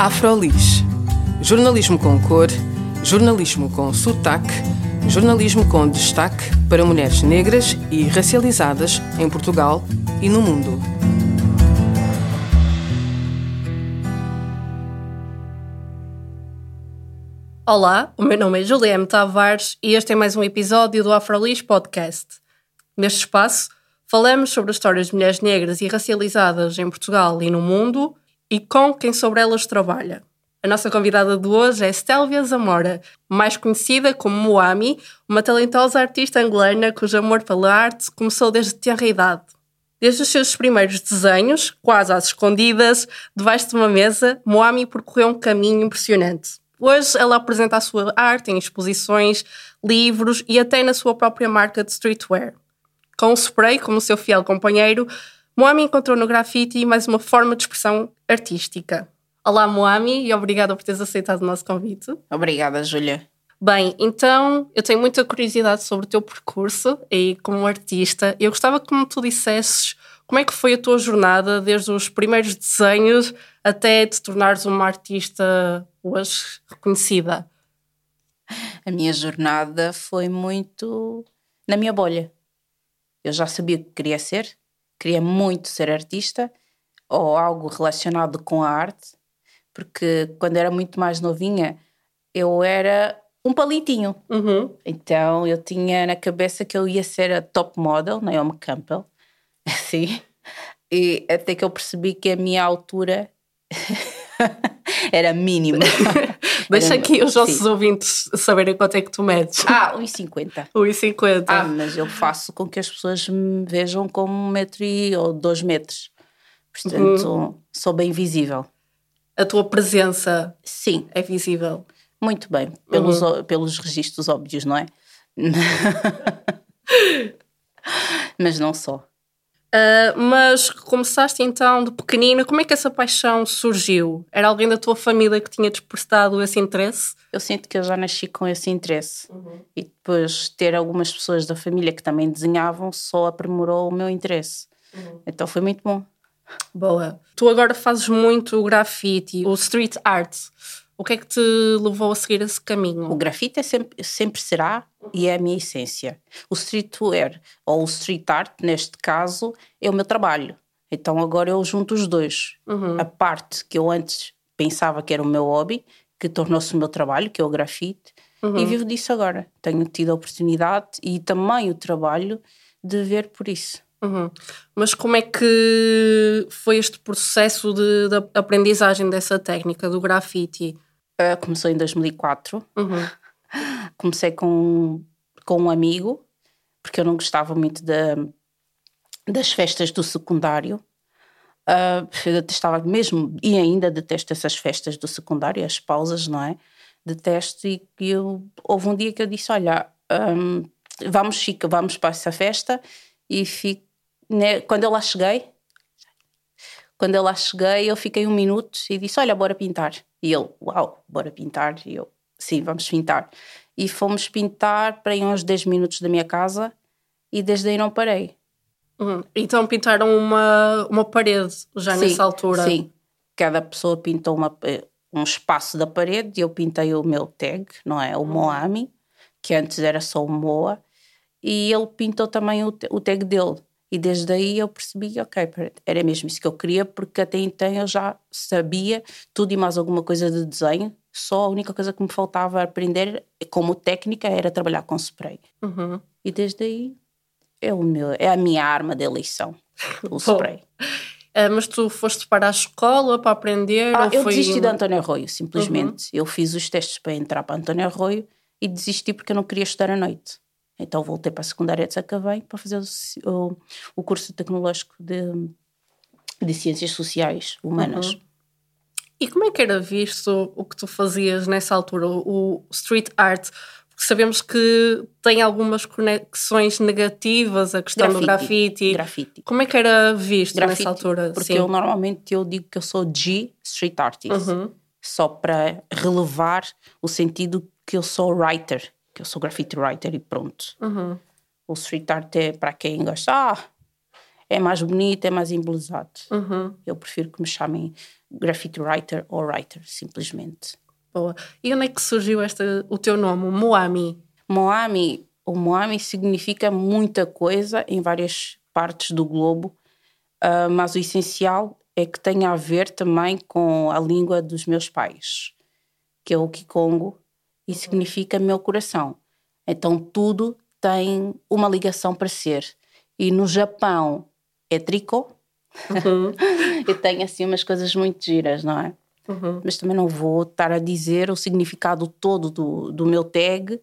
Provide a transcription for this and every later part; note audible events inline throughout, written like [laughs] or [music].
Afrolis. Jornalismo com cor, jornalismo com sotaque, jornalismo com destaque para mulheres negras e racializadas em Portugal e no mundo. Olá, o meu nome é Juliana Tavares e este é mais um episódio do Afrolis Podcast. Neste espaço, falamos sobre as histórias de mulheres negras e racializadas em Portugal e no mundo e com quem sobre elas trabalha. A nossa convidada de hoje é Stélvia Zamora, mais conhecida como Moami, uma talentosa artista angolana cujo amor pela arte começou desde tenra idade. Desde os seus primeiros desenhos, quase às escondidas, debaixo de uma mesa, Moami percorreu um caminho impressionante. Hoje ela apresenta a sua arte em exposições, livros e até na sua própria marca de streetwear. Com o spray como seu fiel companheiro, Moami encontrou no grafite mais uma forma de expressão artística. Olá, Moami, e obrigada por teres aceitado o nosso convite. Obrigada, Júlia. Bem, então eu tenho muita curiosidade sobre o teu percurso e como artista. Eu gostava que como tu dissesses como é que foi a tua jornada desde os primeiros desenhos até te tornares uma artista hoje reconhecida? A minha jornada foi muito na minha bolha. Eu já sabia o que queria ser, queria muito ser artista ou algo relacionado com a arte, porque quando era muito mais novinha eu era um palitinho. Uhum. Então eu tinha na cabeça que eu ia ser a top model, Naomi Campbell, [laughs] assim, e até que eu percebi que a minha altura [laughs] era mínima. [laughs] Deixa aqui os nossos sim. ouvintes saberem quanto é que tu medes. Ah, 1,50. 1,50. [laughs] Ah, mas eu faço com que as pessoas me vejam como um metro e, ou dois metros. Portanto, uhum. sou bem visível. A tua presença sim. é visível. Muito bem, pelos, uhum. pelos registros óbvios, não é? [laughs] mas não só. Uh, mas começaste então de pequenina, como é que essa paixão surgiu? Era alguém da tua família que tinha despertado esse interesse? Eu sinto que eu já nasci com esse interesse uhum. e depois ter algumas pessoas da família que também desenhavam só aprimorou o meu interesse. Uhum. Então foi muito bom. Boa. Tu agora fazes muito grafite, o street art. O que é que te levou a seguir esse caminho? O grafite é sempre, sempre será e é a minha essência. O streetwear, ou o street art, neste caso, é o meu trabalho. Então agora eu junto os dois. Uhum. A parte que eu antes pensava que era o meu hobby, que tornou-se o meu trabalho, que é o grafite, uhum. e vivo disso agora. Tenho tido a oportunidade e também o trabalho de ver por isso. Uhum. Mas como é que foi este processo de, de aprendizagem dessa técnica do grafite? Uh, começou em 2004. Uhum. Comecei com, com um amigo, porque eu não gostava muito das festas do secundário. Uh, eu detestava mesmo, e ainda detesto essas festas do secundário, as pausas, não é? Detesto, e eu, houve um dia que eu disse: Olha, um, vamos, Chica, vamos para essa festa. E fico, né, quando eu lá cheguei, quando eu lá cheguei, eu fiquei um minuto e disse: Olha, bora pintar. E ele, uau, bora pintar. E eu, sim, vamos pintar. E fomos pintar para aí uns 10 minutos da minha casa e desde aí não parei. Uhum. Então pintaram uma, uma parede já sim, nessa altura? Sim, cada pessoa pintou uma, um espaço da parede e eu pintei o meu tag, não é? O uhum. Moami, que antes era só o Moa, e ele pintou também o, o tag dele. E desde aí eu percebi, ok, era mesmo isso que eu queria, porque até então eu já sabia tudo e mais alguma coisa de desenho, só a única coisa que me faltava aprender como técnica era trabalhar com spray. Uhum. E desde aí é, o meu, é a minha arma de eleição, o [laughs] spray. Uh, mas tu foste para a escola para aprender? Ah, eu foi... desisti de António Arroio, simplesmente. Uhum. Eu fiz os testes para entrar para António Arroio e desisti porque eu não queria estudar à noite. Então voltei para a secundária de Sacavém para fazer o, o, o curso tecnológico de, de Ciências Sociais Humanas. Uhum. E como é que era visto o que tu fazias nessa altura, o street art? Porque sabemos que tem algumas conexões negativas a questão grafite, do grafite. grafite. Como é que era visto grafite, nessa altura? Porque Sim. eu normalmente eu digo que eu sou G street artist, Uhum. só para relevar o sentido que eu sou writer, eu sou graffiti writer e pronto. Uhum. O street art é para quem gosta, ah, é mais bonito, é mais embelezado. Uhum. Eu prefiro que me chamem graffiti writer ou writer, simplesmente. Boa. E onde é que surgiu esta, o teu nome, Moami? Moami, o Moami significa muita coisa em várias partes do globo, uh, mas o essencial é que tem a ver também com a língua dos meus pais, que é o Kikongo, e significa meu coração. Então tudo tem uma ligação para ser. E no Japão é tricô, uhum. [laughs] e tem assim umas coisas muito giras, não é? Uhum. Mas também não vou estar a dizer o significado todo do, do meu tag,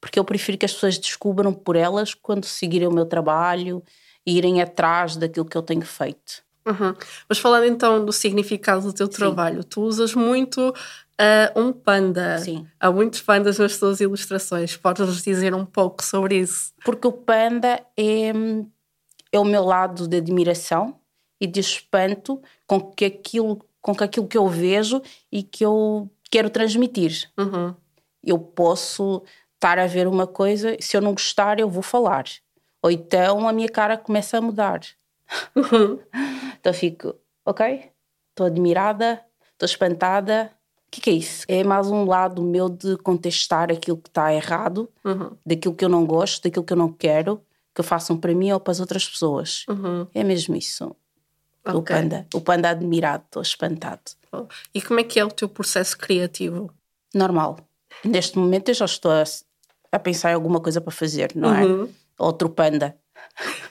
porque eu prefiro que as pessoas descubram por elas quando seguirem o meu trabalho e irem atrás daquilo que eu tenho feito. Uhum. Mas falando então do significado do teu Sim. trabalho, tu usas muito uh, um panda. Sim. Há muitos pandas nas tuas ilustrações. Podes-nos dizer um pouco sobre isso? Porque o panda é, é o meu lado de admiração e de espanto com que aquilo, com que aquilo que eu vejo e que eu quero transmitir. Uhum. Eu posso estar a ver uma coisa, se eu não gostar, eu vou falar. Ou então a minha cara começa a mudar. Uhum. [laughs] então fico, ok, estou admirada, estou espantada. O que, que, é isso? É mais um lado meu de contestar aquilo que está errado, uhum. daquilo que eu não gosto, daquilo que eu não quero que façam para mim ou para as outras pessoas. Uhum. É mesmo isso. Okay. O panda, o panda admirado, estou espantado. E como é que é o teu processo criativo? Normal. Neste momento eu já estou a, a pensar em alguma coisa para fazer, não é? Uhum. Outro panda.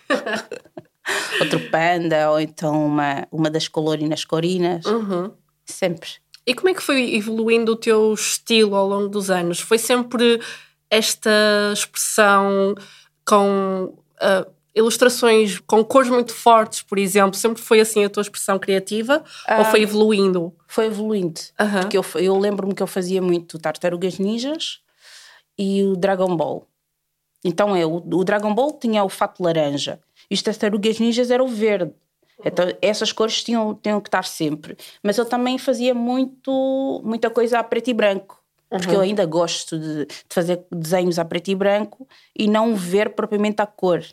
[laughs] Outro panda, ou então uma, uma das colorinas corinas. Uhum. Sempre. E como é que foi evoluindo o teu estilo ao longo dos anos? Foi sempre esta expressão com uh, ilustrações com cores muito fortes, por exemplo? Sempre foi assim a tua expressão criativa ou foi ah, evoluindo? Foi evoluindo. Porque eu, eu lembro-me que eu fazia muito Tartarugas Ninjas e o Dragon Ball. Então é, o, o Dragon Ball tinha o fato laranja e os Tartarugas Ninjas era o verde. Então essas cores tinham, tinham que estar sempre. Mas eu também fazia muito, muita coisa a preto e branco. Porque eu ainda gosto de, de, fazer desenhos a preto e branco e não ver propriamente a cor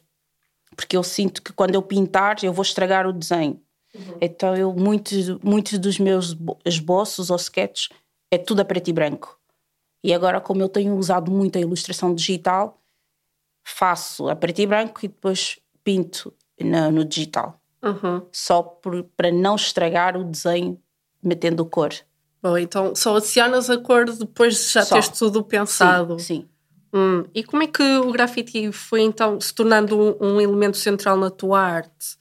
porque eu sinto que quando eu pintar eu vou estragar o desenho. Uhum. Então eu muitos muitos dos meus esboços ou sketches é tudo a preto e branco. E agora como eu tenho usado muito a ilustração digital, faço a preto e branco e depois pinto no, no digital. Uhum. Só por, para não estragar o desenho metendo cor. Bom, então só adicionas a cor depois de já só. teres tudo pensado. Sim, sim. Hum, e como é que o grafite foi então se tornando um, um, elemento central na tua arte?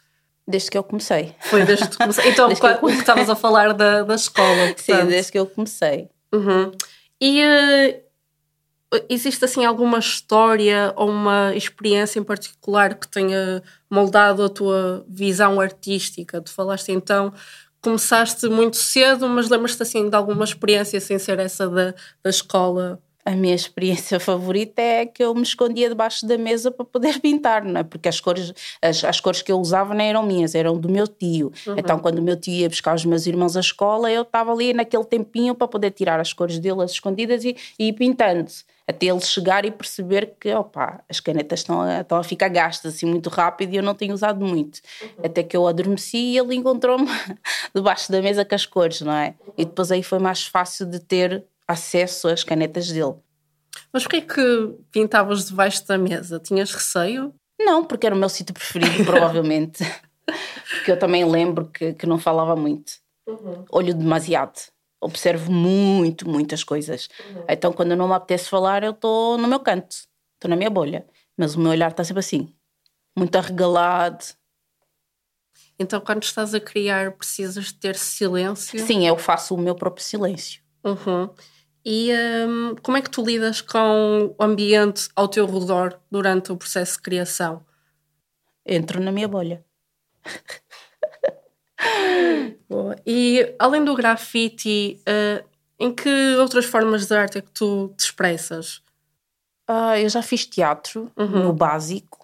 Desde que eu comecei. Foi desde que comecei. Então, [laughs] quando que estavas a falar da, da escola. Portanto. Sim, desde que eu comecei. Uhum. E uh, existe assim alguma história ou uma experiência em particular que tenha moldado a tua visão artística? Tu falaste então começaste muito cedo, mas lembras-te assim de alguma experiência sem ser essa da, da escola? A minha experiência [laughs] favorita é que eu me escondia debaixo da mesa para poder [laughs] pintar, não é? Porque as cores, as, as cores que eu usava não eram minhas, eram do meu tio. Uhum. Então, quando o meu tio ia buscar os meus irmãos à escola, eu estava ali naquele tempinho para poder tirar as cores dele, as escondidas, e, e ir pintando. Até ele chegar e perceber que, opa, as canetas estão a, estão a ficar gastas assim muito rápido e eu não tenho usado muito. Uhum. Até que eu adormeci e ele encontrou-me [laughs] debaixo da mesa com as cores, não é? E depois aí foi mais fácil de ter acesso às canetas dele. Mas porquê que pintavas debaixo da mesa? Tinhas receio? Não, porque era o meu sítio preferido, [laughs] provavelmente. porque eu também lembro que, que não falava muito. Uhum. Olho demasiado. Observo muito, muitas coisas. Uhum. Então, quando não me apetece falar, eu estou no meu canto, estou na minha bolha. Mas o meu olhar está sempre assim, muito arregalado. Então, quando estás a criar, precisas ter silêncio? Sim, eu faço o meu próprio silêncio. Uhum. E um, como é que tu lidas com o ambiente ao teu redor durante o processo de criação? Entro na minha bolha. [laughs] Boa. E além do grafite, uh, em que outras formas de arte é que tu te expressas? Uh, eu já fiz teatro, uhum. no básico,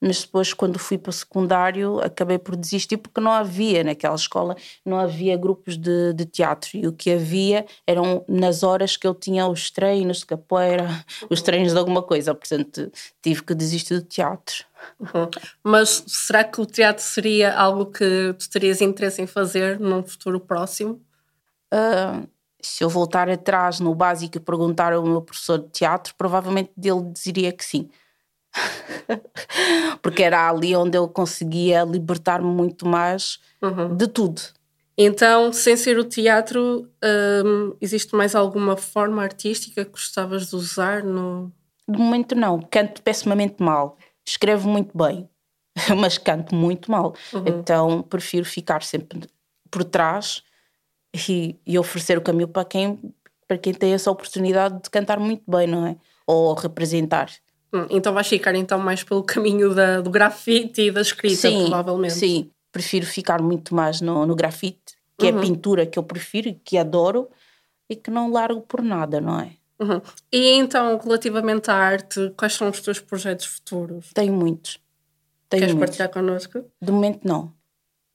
mas depois quando fui para o secundário acabei por desistir porque não havia naquela escola, não havia grupos de, de teatro e o que havia eram nas horas que eu tinha os treinos de capoeira, os treinos de alguma coisa, portanto tive que desistir do teatro. Uhum. Mas será que o teatro seria algo que tu terias interesse em fazer num futuro próximo? Uh, se eu voltar atrás no básico e perguntar ao meu professor de teatro, provavelmente ele diria que sim. [laughs] Porque era ali onde eu conseguia libertar-me muito mais uhum. de tudo. Então, sem ser o teatro, hum, existe mais alguma forma artística que gostavas de usar no. De momento, não. Canto pessimamente mal. Escrevo muito bem, [laughs] mas canto muito mal. Uhum. Então, prefiro ficar sempre por trás e, e oferecer o caminho para quem, para quem tem essa oportunidade de cantar muito bem, não é? Ou representar. Hum, então vais ficar então mais pelo caminho da, do grafite e da escrita, sim, provavelmente. Sim, prefiro ficar muito mais no, no grafite, que uhum. é a pintura que eu prefiro, que adoro e que não largo por nada, não é? Uhum. E então, relativamente à arte, quais são os teus projetos futuros? Tenho muitos. Tenho Queres muitos. partilhar connosco? De momento não,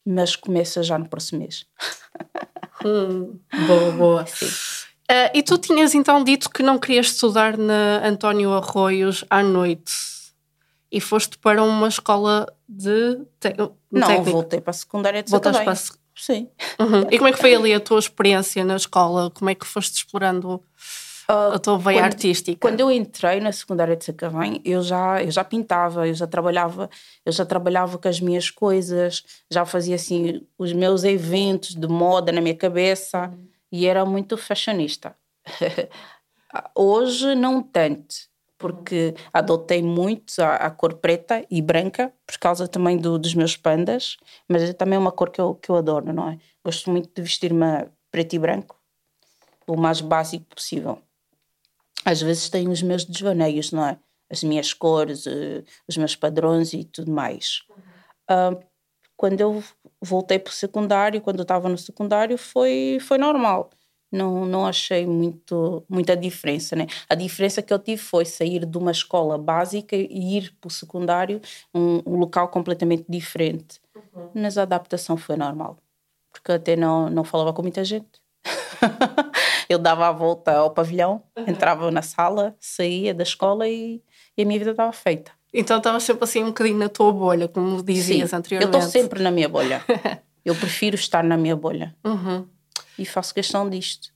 mas começa já no próximo mês. hum, boa, boa. Sim. Uh, e tu tinhas então dito que não querias estudar na António Arroios à noite e foste para uma escola de te Não, técnico. voltei para a secundária de Voltaste para a... Sim. Uhum. E como é que foi ali a tua experiência na escola? Como é que foste explorando uh, a tua veia quando, artística? Quando eu entrei na secundária de Sacavém, eu já, eu já pintava, eu já trabalhava, eu já trabalhava com as minhas coisas, já fazia assim os meus eventos de moda na minha cabeça. Uhum e era muito fashionista. [laughs] Hoje não tanto, porque adotei muito a, a, cor preta e branca, por causa também do, dos meus pandas, mas é também uma cor que eu, que eu adoro, não é? Gosto muito de vestir-me preto e branco, o mais básico possível. Às vezes tenho os meus desvaneios, não é? As minhas cores, uh, os meus padrões e tudo mais. Uh, quando eu voltei para o secundário, quando eu estava no secundário, foi, foi normal. Não, não achei muito, muita diferença. Né? A diferença que eu tive foi sair de uma escola básica e ir para o secundário, um, um local completamente diferente. Uhum. Mas a adaptação foi normal, porque até não, não falava com muita gente. [laughs] eu dava a volta ao pavilhão, uhum. entrava na sala, saía da escola e, e a minha vida estava feita. Então estava sempre assim um bocadinho na tua bolha, como dizias Sim, anteriormente. Eu estou sempre na minha bolha. [laughs] eu prefiro estar na minha bolha. Uhum. E faço questão disto.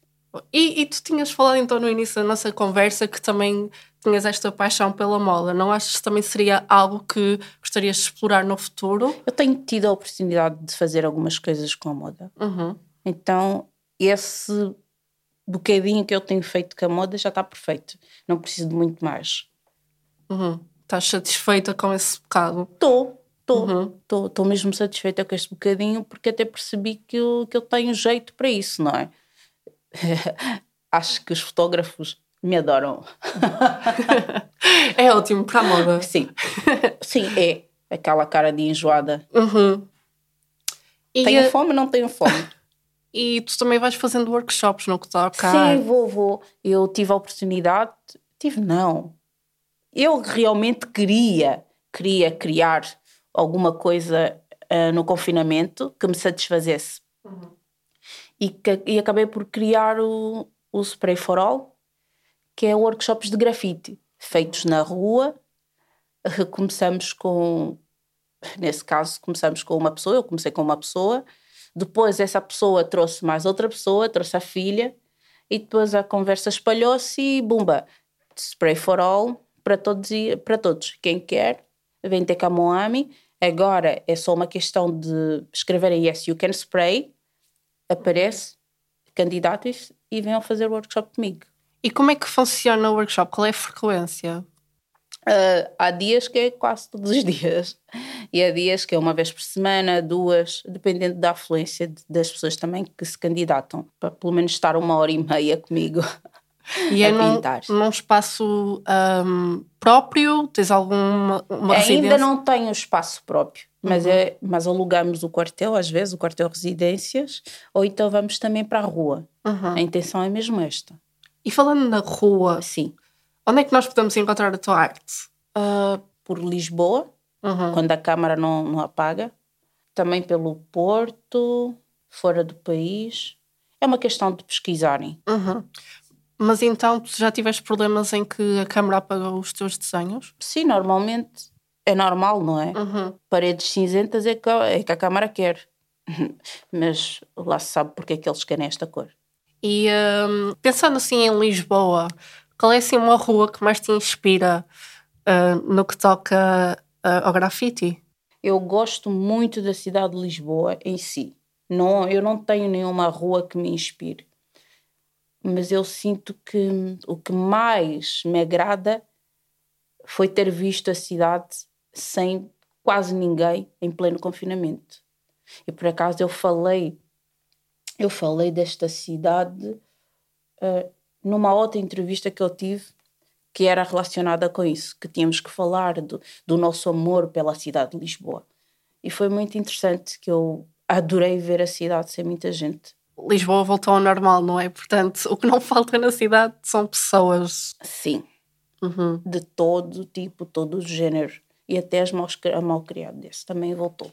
E, e, tu tinhas falado então no início da nossa conversa que também tinhas esta paixão pela moda. Não achas que também seria algo que gostarias de explorar no futuro? Eu tenho tido a oportunidade de fazer algumas coisas com a moda. Uhum. Então, esse bocadinho que eu tenho feito com a moda já está perfeito. Não preciso de muito mais. Uhum. Estás satisfeita com esse bocado? Estou, estou. Estou mesmo satisfeita com este bocadinho porque até percebi que eu, que eu tenho jeito para isso, não é? [laughs] Acho que os fotógrafos me adoram. [laughs] é ótimo para a moda. Sim, sim, é. Aquela cara de enjoada. Uhum. Tenho a... fome, não tenho fome. [laughs] E tu também vais fazendo workshops no que toca? Sim, vou, vou. Eu tive a oportunidade, tive não, eu realmente queria, queria criar alguma coisa uh, no confinamento que me satisfazesse. Uhum. E, que, e acabei por criar o, o Spray for All, que é workshops de grafite, feitos na rua. Começamos com, nesse caso, começamos com uma pessoa, eu comecei com uma pessoa, depois essa pessoa trouxe mais outra pessoa, trouxe a filha, e depois a conversa espalhou-se e bumba, Spray for All, para todos e para todos. Quem quer, vem ter com a Moami. Agora é só uma questão de escrever a Yes You Can Spray, aparece, candidatos e venham fazer o workshop comigo. E como é que funciona o workshop? Qual é a frequência? Uh, há dias que é quase todos os [laughs] dias. E há dias que é uma vez por semana, duas, dependendo da afluência de, das pessoas também que se candidatam, para pelo menos estar uma hora e meia comigo [laughs] e é num, num espaço um, próprio? Tens alguma uma Ainda não tenho espaço próprio, mas, uhum. é, mas alugamos o quartel, às vezes, o quartel residências, ou então vamos também para a rua. Uhum. A intenção é mesmo esta. E falando na rua, sim. onde é que nós podemos encontrar a tua arte? Uh, por Lisboa, Uhum. quando a câmara não, não apaga. Também pelo Porto, fora do país. É uma questão de pesquisarem. Uhum. Mas então tu já tiveste problemas em que a câmara apagou os teus desenhos? Sim, normalmente é normal, não é? Uhum. Paredes cinzentas é que, é que a câmara quer. [laughs] Mas lá se sabe porque é que eles querem esta cor. E hum, pensando assim em Lisboa, qual é assim uma rua que mais te inspira ah, no que toca ah, ao grafite? Eu gosto muito da cidade de Lisboa em si. Não, eu não tenho nenhuma rua que me inspire. Mas eu sinto que o que mais me agrada foi ter visto a cidade sem quase ninguém em pleno confinamento. E por acaso eu falei, eu falei desta cidade eh, numa outra entrevista que eu tive que era relacionada com isso, que tínhamos que falar do, do nosso amor pela cidade de Lisboa. E foi muito interessante que eu adorei ver a cidade sem muita gente. Lisboa voltou ao normal, não é? Portanto, o que não falta na cidade são pessoas. Sim, Uhum. de todo tipo, todo o género. E até as maus, a mal criado desse também voltou.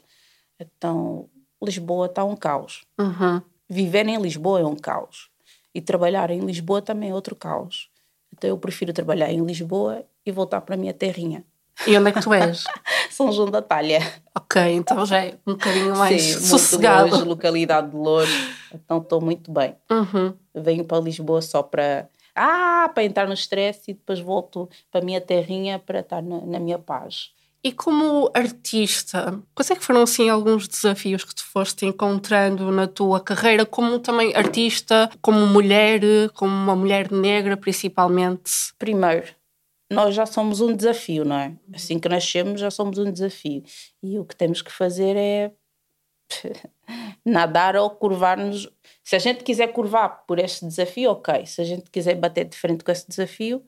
Então, Lisboa está um caos. Uhum. Viver em Lisboa é um caos. E trabalhar em Lisboa também é outro caos. Então, eu prefiro trabalhar em Lisboa e voltar para a minha terrinha. E onde é que tu és? [laughs] São João da Talha. ok, então já é um bocadinho mais Sim, muito sossegado. longe, localidade de Lourdes. Então, estou muito bem. Uhum. venho para Lisboa só para ah, para entrar no stress e depois volto para a minha terrinha para estar na, na minha paz. E como artista, quais é que foram assim alguns desafios que tu foste encontrando na tua carreira, como também artista, como mulher, como uma mulher negra principalmente? Primeiro, nós já somos um desafio, não é? Assim que nascemos já somos um desafio. E o que temos que fazer é [laughs] nadar ou curvar-nos. Se a gente quiser curvar por este desafio, ok. Se a gente quiser bater de frente com esse desafio,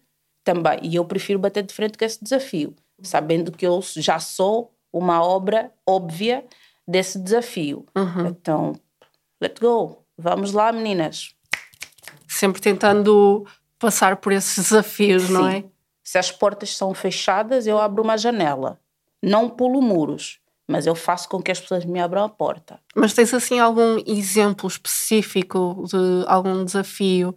também. E eu prefiro bater de frente com esse desafio, sabendo que eu já sou uma obra óbvia desse desafio. Uhum. Então, let's go. Vamos lá, meninas. Sempre tentando passar por esses desafios, não Sim. é? Se as portas são fechadas, eu abro uma janela. Não pulo muros, mas eu faço com que as pessoas me abram a porta. Mas tens assim algum exemplo específico de algum desafio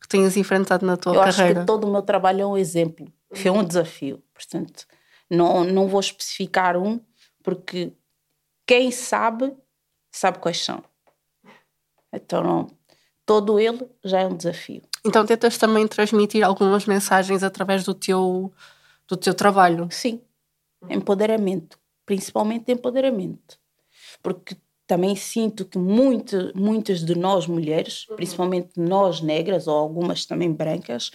que tenhas enfrentado na tua eu acho carreira? que todo o meu trabalho é um exemplo, é um desafio. Portanto, não, não vou especificar um, porque quem sabe, sabe quais são. Então, todo ele já é um desafio. Então tentas também transmitir algumas mensagens através do teu, do teu trabalho. Sim, empoderamento, principalmente empoderamento. Porque também sinto que muito, muitas de nós mulheres, principalmente nós negras ou algumas também brancas,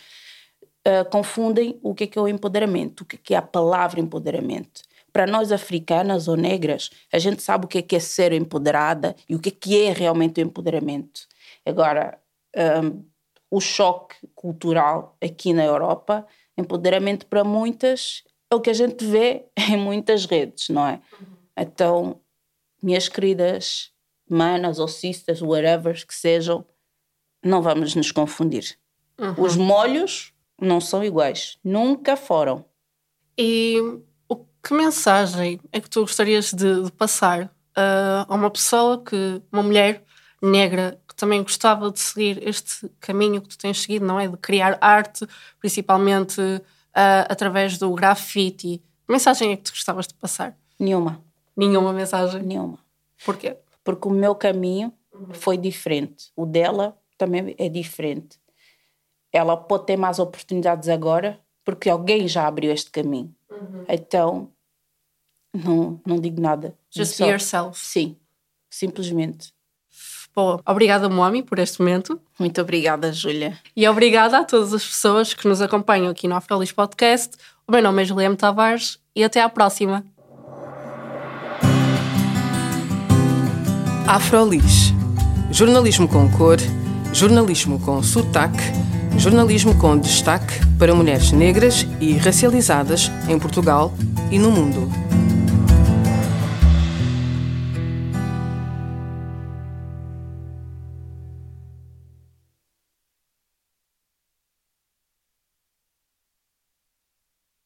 ah, confundem o que é, que é o empoderamento, o que é, que é a palavra empoderamento. Para nós africanas ou negras, a gente sabe o que é, que é ser empoderada e o que é, que é realmente o empoderamento. Agora, hum, o choque cultural aqui na Europa, empoderamento para muitas é o que a gente vê [laughs] em muitas redes, não é? Então, minhas queridas manas ou sisters, whatever que sejam, não vamos nos confundir. Os molhos não são iguais, nunca foram. E o que mensagem é que tu gostarias de, de passar ah, a uma pessoa que, uma mulher negra, também gostava de seguir este caminho que tu tens seguido, não é? De criar arte, principalmente ah, através do grafite. Que mensagem é que tu gostavas de passar? Nenhuma, Nenhuma mensagem. nenhuma. Porquê? Porque o meu caminho foi diferente. O dela também é diferente. Ela pode ter mais oportunidades agora porque alguém já abriu este caminho. Então, não, não digo nada. Just be yourself. Sim, simplesmente. Boa. Obrigada, Moami, por este momento. Muito obrigada, Júlia. E obrigada a todas as pessoas que nos acompanham aqui no Afrolis Podcast. O meu nome é Juliana Tavares e até à próxima. Afrolis. Jornalismo com cor, jornalismo com sotaque, jornalismo com destaque para mulheres negras e racializadas em Portugal e no mundo.